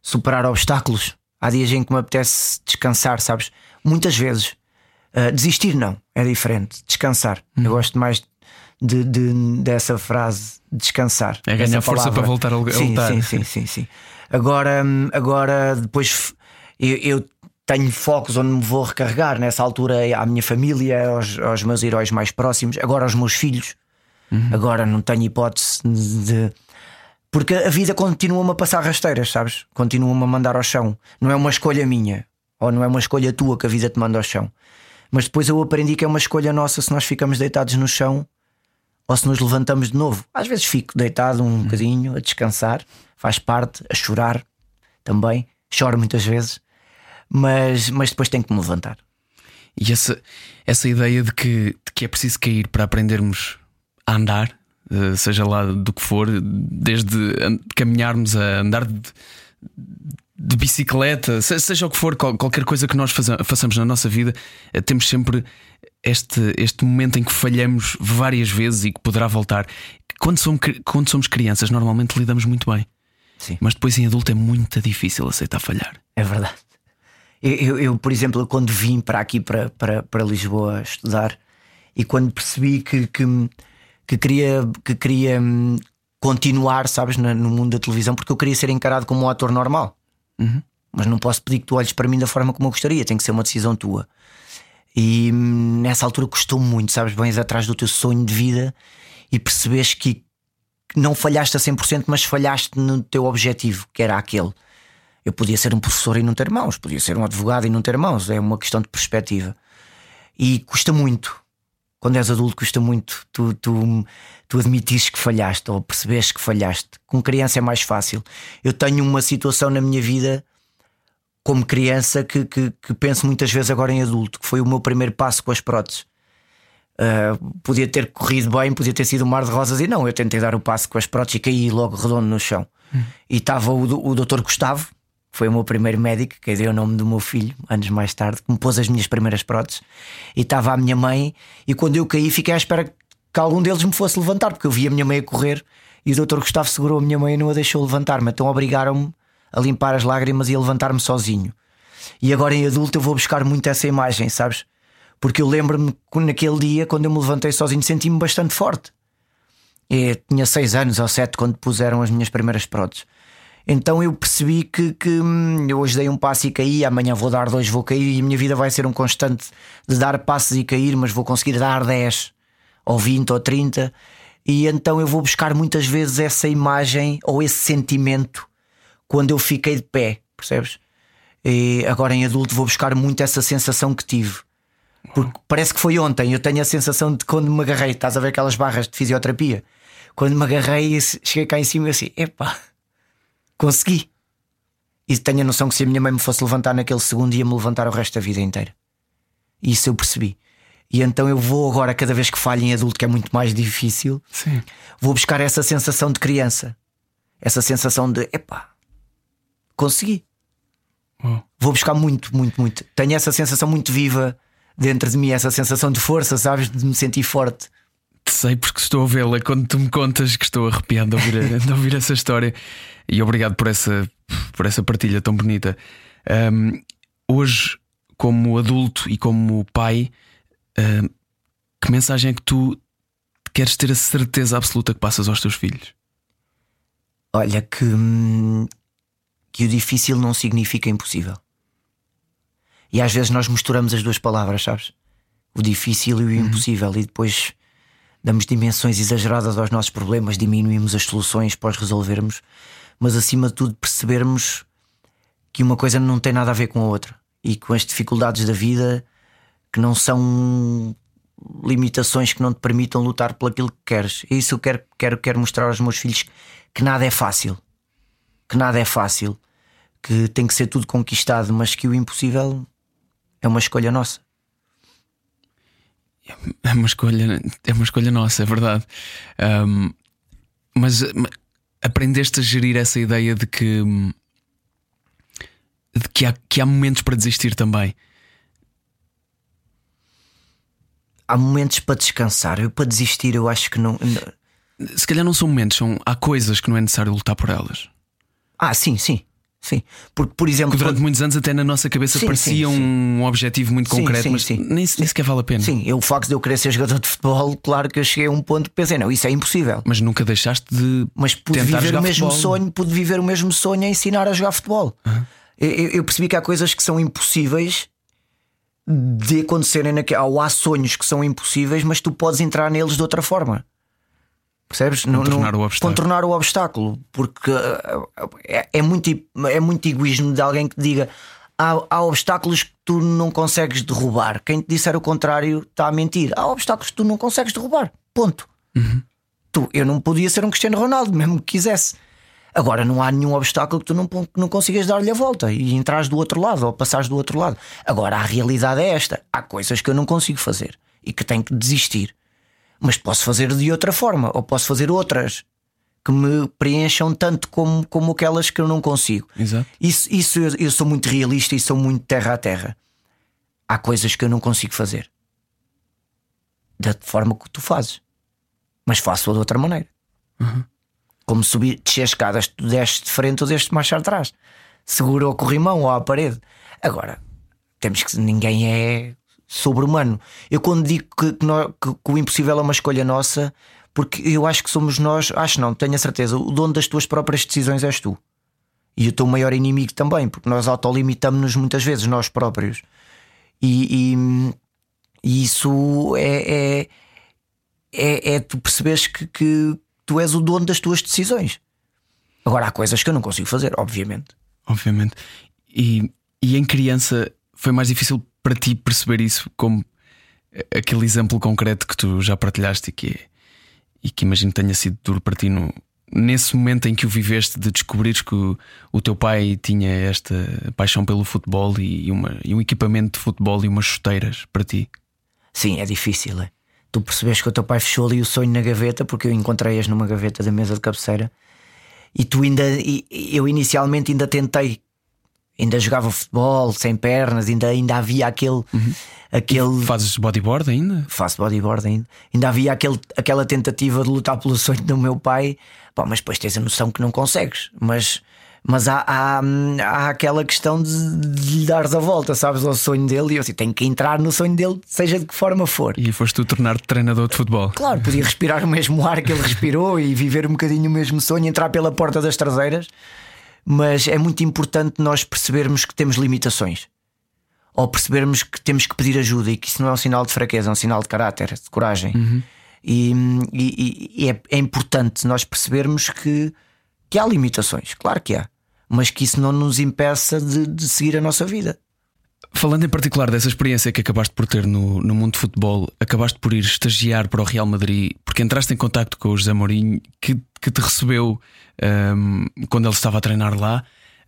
superar obstáculos, há dias em que me apetece descansar, sabes? Muitas vezes. Uh, desistir não, é diferente. Descansar. Hum. Eu gosto mais de, de, dessa frase, descansar. É ganhar força para voltar a lutar. Sim, sim, sim, sim, sim. Agora, agora depois eu, eu tenho focos onde me vou recarregar nessa altura à minha família, aos, aos meus heróis mais próximos, agora aos meus filhos. Uhum. Agora não tenho hipótese de. Porque a vida continua-me a passar rasteiras, sabes? Continua-me a mandar ao chão. Não é uma escolha minha, ou não é uma escolha tua que a vida te manda ao chão. Mas depois eu aprendi que é uma escolha nossa se nós ficamos deitados no chão ou se nos levantamos de novo. Às vezes fico deitado um bocadinho a descansar, faz parte, a chorar também. Choro muitas vezes, mas, mas depois tenho que me levantar. E essa, essa ideia de que, de que é preciso cair para aprendermos a andar, eh, seja lá do que for, desde caminharmos a andar de, de bicicleta, seja o que for, qualquer coisa que nós façamos na nossa vida, eh, temos sempre este, este momento em que falhamos várias vezes e que poderá voltar. Quando somos, quando somos crianças, normalmente lidamos muito bem. Sim. Mas depois em adulto é muito difícil aceitar falhar. É verdade. Eu, eu, por exemplo, quando vim para aqui, para, para, para Lisboa estudar, e quando percebi que, que, que queria, que queria hum, continuar, sabes, no mundo da televisão, porque eu queria ser encarado como um ator normal. Uhum. Mas não posso pedir que tu olhes para mim da forma como eu gostaria, tem que ser uma decisão tua. E hum, nessa altura custou muito, sabes? Vens atrás do teu sonho de vida e percebes que não falhaste a 100%, mas falhaste no teu objetivo, que era aquele. Eu podia ser um professor e não ter mãos, podia ser um advogado e não ter mãos, é uma questão de perspectiva. E custa muito. Quando és adulto, custa muito tu, tu, tu admitires que falhaste ou percebes que falhaste. Com criança é mais fácil. Eu tenho uma situação na minha vida como criança que, que, que, penso muitas vezes agora em adulto, que foi o meu primeiro passo com as próteses. Uh, podia ter corrido bem, podia ter sido um mar de rosas, e não, eu tentei dar o passo com as próteses e caí logo redondo no chão. Hum. E estava o, o doutor Gustavo, foi o meu primeiro médico, que deu o nome do meu filho, anos mais tarde, que me pôs as minhas primeiras próteses, e estava a minha mãe, e quando eu caí, fiquei à espera que algum deles me fosse levantar, porque eu vi a minha mãe a correr, e o doutor Gustavo segurou a minha mãe e não a deixou levantar-me, então obrigaram-me a limpar as lágrimas e a levantar-me sozinho. E agora em adulto eu vou buscar muito essa imagem, sabes? Porque eu lembro-me que naquele dia, quando eu me levantei sozinho, senti-me bastante forte. E tinha seis anos ou sete quando puseram as minhas primeiras próteses. Então eu percebi que, que hum, eu hoje dei um passo e caí, amanhã vou dar dois, vou cair, e a minha vida vai ser um constante de dar passos e cair, mas vou conseguir dar 10 ou 20 ou 30. E então eu vou buscar muitas vezes essa imagem ou esse sentimento quando eu fiquei de pé, percebes? E agora em adulto vou buscar muito essa sensação que tive. Porque parece que foi ontem. Eu tenho a sensação de quando me agarrei, estás a ver aquelas barras de fisioterapia? Quando me agarrei, cheguei cá em cima e assim, epá, consegui. E tenho a noção que se a minha mãe me fosse levantar naquele segundo, ia me levantar o resto da vida inteira. E isso eu percebi. E então eu vou agora, cada vez que falho em adulto, que é muito mais difícil, Sim. vou buscar essa sensação de criança. Essa sensação de, epá, consegui. Oh. Vou buscar muito, muito, muito. Tenho essa sensação muito viva dentro de mim, essa sensação de força, sabes? De me sentir forte. Sei porque estou a vê-la quando tu me contas que estou arrepiado de ouvir, de ouvir essa história. E obrigado por essa, por essa partilha tão bonita. Um, hoje, como adulto e como pai, um, que mensagem é que tu queres ter a certeza absoluta que passas aos teus filhos? Olha, que, hum, que o difícil não significa impossível. E às vezes nós misturamos as duas palavras, sabes? O difícil e o impossível, uhum. e depois damos dimensões exageradas aos nossos problemas, diminuímos as soluções para os resolvermos, mas acima de tudo percebermos que uma coisa não tem nada a ver com a outra e com as dificuldades da vida que não são limitações que não te permitam lutar por aquilo que queres. É isso eu quero, quero, quero mostrar aos meus filhos que nada é fácil. Que nada é fácil que tem que ser tudo conquistado, mas que o impossível é uma escolha nossa. É uma escolha, é uma escolha nossa, é verdade. Um, mas aprendeste a gerir essa ideia de que, de que, há, que há momentos para desistir também. Há momentos para descansar. Eu para desistir, eu acho que não. Se calhar não são momentos, são, há coisas que não é necessário lutar por elas. Ah, sim, sim. Sim, porque por exemplo. Porque durante quando... muitos anos até na nossa cabeça sim, parecia sim, sim. um objetivo muito concreto, mas nem, nem sequer vale a pena. Sim, eu, o facto de eu querer ser jogador de futebol, claro que eu cheguei a um ponto que pensei, não, isso é impossível. Mas nunca deixaste de. Mas pude viver o mesmo futebol. sonho, pude viver o mesmo sonho a ensinar a jogar futebol. Uhum. Eu, eu, percebi que há coisas que são impossíveis de acontecerem, naquele, ou há sonhos que são impossíveis, mas tu podes entrar neles de outra forma. Percebes? Contornar o obstáculo. Contornar o obstáculo. Porque uh, é, é, muito, é muito egoísmo de alguém que diga há, há, obstáculos que tu não consegues derrubar. Quem te disser o contrário está a mentir. Há obstáculos que tu não consegues derrubar. Ponto. Uhum. Tu, eu não podia ser um Cristiano Ronaldo, mesmo que quisesse. Agora não há nenhum obstáculo que tu não, que não consigas dar-lhe a volta e entrares do outro lado ou passares do outro lado. Agora a realidade é esta: há coisas que eu não consigo fazer e que tenho que desistir. Mas posso fazer de outra forma, ou posso fazer outras que me preencham tanto como, como aquelas que eu não consigo. Exato. Isso, isso eu, eu sou muito realista e sou muito terra a terra. Há coisas que eu não consigo fazer da forma que tu fazes, mas faço-a de outra maneira. Uhum. Como subir, descer escadas, tu desces de frente ou desces mais atrás, segura ao corrimão ou à parede. Agora, temos que ninguém é sobre-humano. Eu quando digo que, que, nós, que, que o impossível é uma escolha nossa, porque eu acho que somos nós, acho não, tenho a certeza, o dono das tuas próprias decisões és tu. E o teu maior inimigo também, porque nós autolimitamos-nos muitas vezes, nós próprios. E, e, e isso é, é, é, é, tu percebes que, que tu és o dono das tuas decisões. Agora há coisas que eu não consigo fazer, obviamente. Obviamente. E, e em criança foi mais difícil para ti perceber isso como aquele exemplo concreto que tu já partilhaste e que e que imagino tenha sido duro para ti no, nesse momento em que o viveste de descobrires que o, o teu pai tinha esta paixão pelo futebol e, uma, e um equipamento de futebol e umas chuteiras para ti? Sim, é difícil. É? Tu percebes que o teu pai fechou ali o sonho na gaveta porque eu encontrei-as numa gaveta da mesa de cabeceira e tu ainda, eu inicialmente ainda tentei ainda jogava futebol sem pernas, ainda, ainda havia aquele. Uhum. aquele... fazes bodyboard ainda? Faço bodyboard ainda. Ainda havia aquele, aquela tentativa de lutar pelo sonho do meu pai, Pá, mas depois tens a noção que não consegues. Mas, mas há, há, há aquela questão de, de lhe dares a volta, sabes, ao sonho dele. E eu assim, tenho que entrar no sonho dele, seja de que forma for. E foste tu tornar-te treinador de futebol? Claro, podia respirar o mesmo ar que ele respirou e viver um bocadinho o mesmo sonho, entrar pela porta das traseiras mas é muito importante nós percebermos que temos limitações ou percebermos que temos que pedir ajuda e que isso não é um sinal de fraqueza, é um sinal de caráter, de coragem. Uhum. E, e, e é, é, importante nós percebermos que, que há limitações, claro que há, mas que isso não nos impeça de, de seguir a nossa vida. Falando em particular dessa experiência que acabaste por ter no, no mundo de futebol, acabaste por ir estagiar para o Real Madrid, porque entraste em contato com o José Mourinho, que, que te recebeu um, quando ele estava a treinar lá,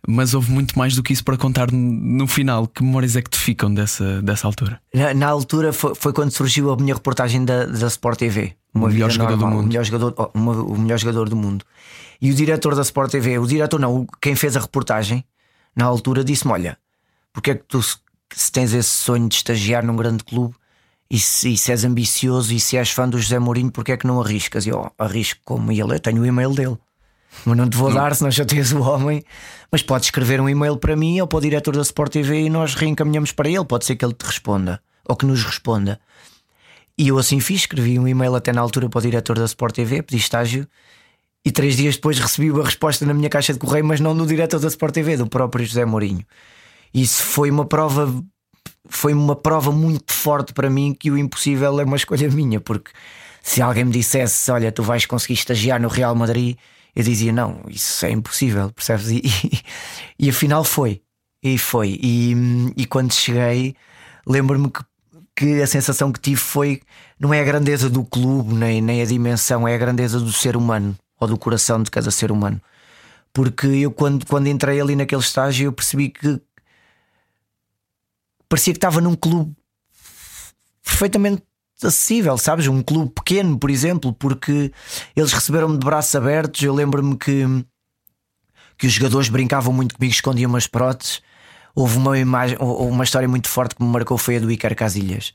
mas houve muito mais do que isso para contar no final. Que memórias é que te ficam dessa, dessa altura? Na, na altura foi, foi, quando surgiu a minha reportagem da, da Sport TV. o melhor jogador normal, do mundo. O melhor jogador, uma, o melhor jogador do mundo. E o diretor da Sport TV, o diretor não, quem fez a reportagem, na altura disse-me: Olha, porque é que tu, se tens esse sonho de estagiar num grande clube e se, e se és ambicioso e se és fã do José Mourinho, porque é que não arriscas? E eu arrisco como ele, eu tenho o e-mail dele. Mas não te vou dar, senão já tens o homem. Mas podes escrever um e-mail para mim ou para o diretor da Sport TV e nós reencaminhamos para ele. Pode ser que ele te responda ou que nos responda. E eu assim fiz, escrevi um e-mail até na altura para o diretor da Sport TV, pedi estágio e três dias depois recebi a resposta na minha caixa de correio, mas não do diretor da Sport TV, do próprio José Mourinho. Isso foi uma prova, foi uma prova muito forte para mim que o impossível é uma escolha minha, porque se alguém me dissesse, olha, tu vais conseguir estagiar no Real Madrid eu dizia: não, isso é impossível, percebes? E, e, e afinal foi. E foi. E, e quando cheguei, lembro-me que, que a sensação que tive foi: não é a grandeza do clube, nem, nem a dimensão, é a grandeza do ser humano ou do coração de cada ser humano. Porque eu, quando, quando entrei ali naquele estágio, eu percebi que parecia que estava num clube perfeitamente acessível, sabes? Um clube pequeno, por exemplo, porque eles receberam-me de braços abertos. Eu lembro-me que, que os jogadores brincavam muito comigo, escondiam umas próteses. Houve uma, imagem, uma história muito forte que me marcou foi a do Iker Casilhas.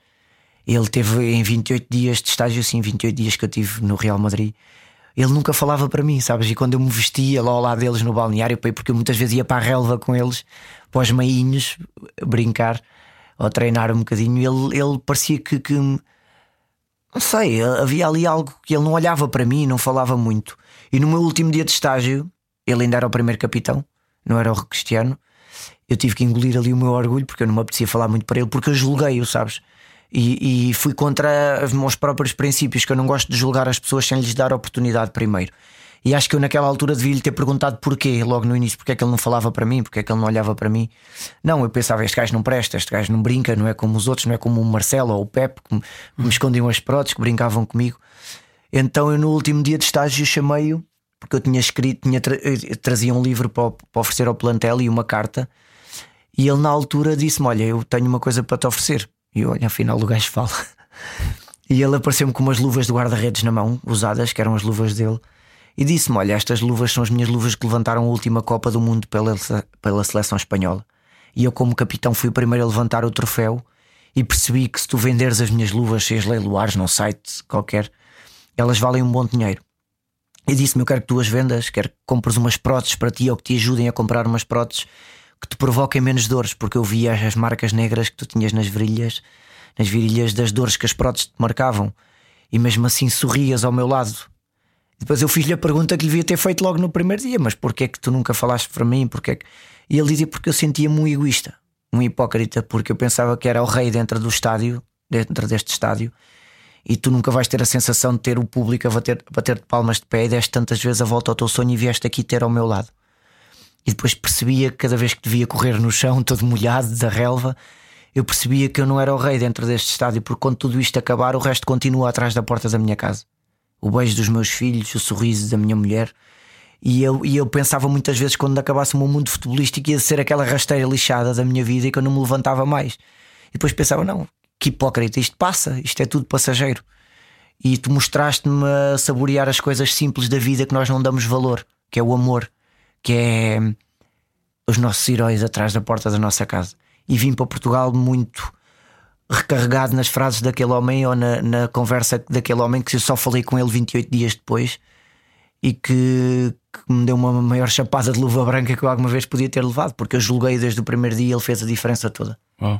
Ele teve em 28 dias de estágio, assim, 28 dias que eu tive no Real Madrid. Ele nunca falava para mim, sabes? E quando eu me vestia lá ao lado deles no balneário, porque eu muitas vezes ia para a relva com eles, para os meinhos, brincar ou treinar um bocadinho, ele, ele parecia que, que não sei, havia ali algo que ele não olhava para mim, não falava muito. E no meu último dia de estágio, ele ainda era o primeiro capitão, não era o Cristiano. Eu tive que engolir ali o meu orgulho porque eu não me apetecia falar muito para ele, porque eu julguei-o, sabes? E, e, fui contra os meus próprios princípios, que eu não gosto de julgar as pessoas sem lhes dar oportunidade primeiro. E acho que eu naquela altura devia lhe ter perguntado porquê, logo no início, porque é que ele não falava para mim, porque é que ele não olhava para mim. Não, eu pensava, este gajo não presta, este gajo não brinca, não é como os outros, não é como o Marcelo ou o Pepe, que me, escondiam as próteses, que brincavam comigo. Então eu no último dia de estágio chamei-o, porque eu tinha escrito, tinha tra trazia um livro para, para oferecer ao plantel e uma carta. E ele na altura disse-me: Olha, eu tenho uma coisa para te oferecer. E eu, olha, afinal o gajo fala. E ele apareceu-me com umas luvas de guarda-redes na mão, usadas, que eram as luvas dele e disse-me: Olha, estas luvas são as minhas luvas que levantaram a última Copa do Mundo pela, pela seleção espanhola. E eu, como capitão, fui o primeiro a levantar o troféu e percebi que se tu venderes as minhas luvas, se as leiloares num site qualquer, elas valem um bom dinheiro. E disse-me: Eu quero que tu as vendas, quero que compres umas próteses para ti ou que te ajudem a comprar umas próteses que te provoquem menos dores, porque eu via as marcas negras que tu tinhas nas virilhas, nas virilhas das dores que as próteses te marcavam, e mesmo assim sorrias ao meu lado depois eu fiz-lhe a pergunta que lhe devia ter feito logo no primeiro dia: Mas porquê é que tu nunca falaste para mim? Porquê é que... E ele dizia: Porque eu sentia-me um egoísta, um hipócrita, porque eu pensava que era o rei dentro do estádio, dentro deste estádio, e tu nunca vais ter a sensação de ter o público a bater, bater de palmas de pé e deste tantas vezes a volta ao teu sonho e vieste aqui ter ao meu lado. E depois percebia que cada vez que devia correr no chão, todo molhado, da relva, eu percebia que eu não era o rei dentro deste estádio, porque quando tudo isto acabar, o resto continua atrás da porta da minha casa o beijo dos meus filhos, o sorriso da minha mulher. E eu, e eu pensava muitas vezes quando acabasse o meu mundo futebolístico ia ser aquela rasteira lixada da minha vida e que eu não me levantava mais. E depois pensava, não, que hipócrita, isto passa, isto é tudo passageiro. E tu mostraste-me a saborear as coisas simples da vida que nós não damos valor, que é o amor, que é os nossos heróis atrás da porta da nossa casa. E vim para Portugal muito recarregado nas frases daquele homem ou na, na, conversa daquele homem que eu só falei com ele 28 dias depois e que, que, me deu uma maior chapada de luva branca que eu alguma vez podia ter levado, porque eu julguei desde o primeiro dia e ele fez a diferença toda. Oh.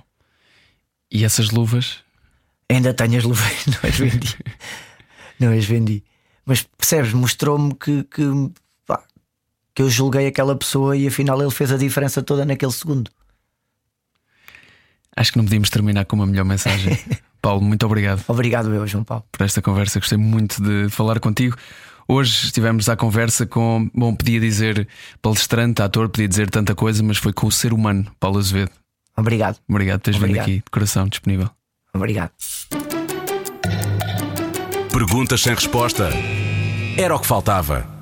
E essas luvas? Ainda tenho as luvas, não as vendi. não as vendi. Mas percebes, mostrou-me que, que, pá, que eu julguei aquela pessoa e afinal ele fez a diferença toda naquele segundo. Acho que não podíamos terminar com uma melhor mensagem. Paulo, muito obrigado. Obrigado, eu, João Paulo. Por esta conversa, gostei muito de falar contigo. Hoje estivemos à conversa com, bom, podia dizer palestrante, ator, podia dizer tanta coisa, mas foi com o ser humano, Paulo Azevedo. Obrigado. Obrigado por teres vindo aqui, de coração disponível. Obrigado. Perguntas sem resposta. Era o que faltava.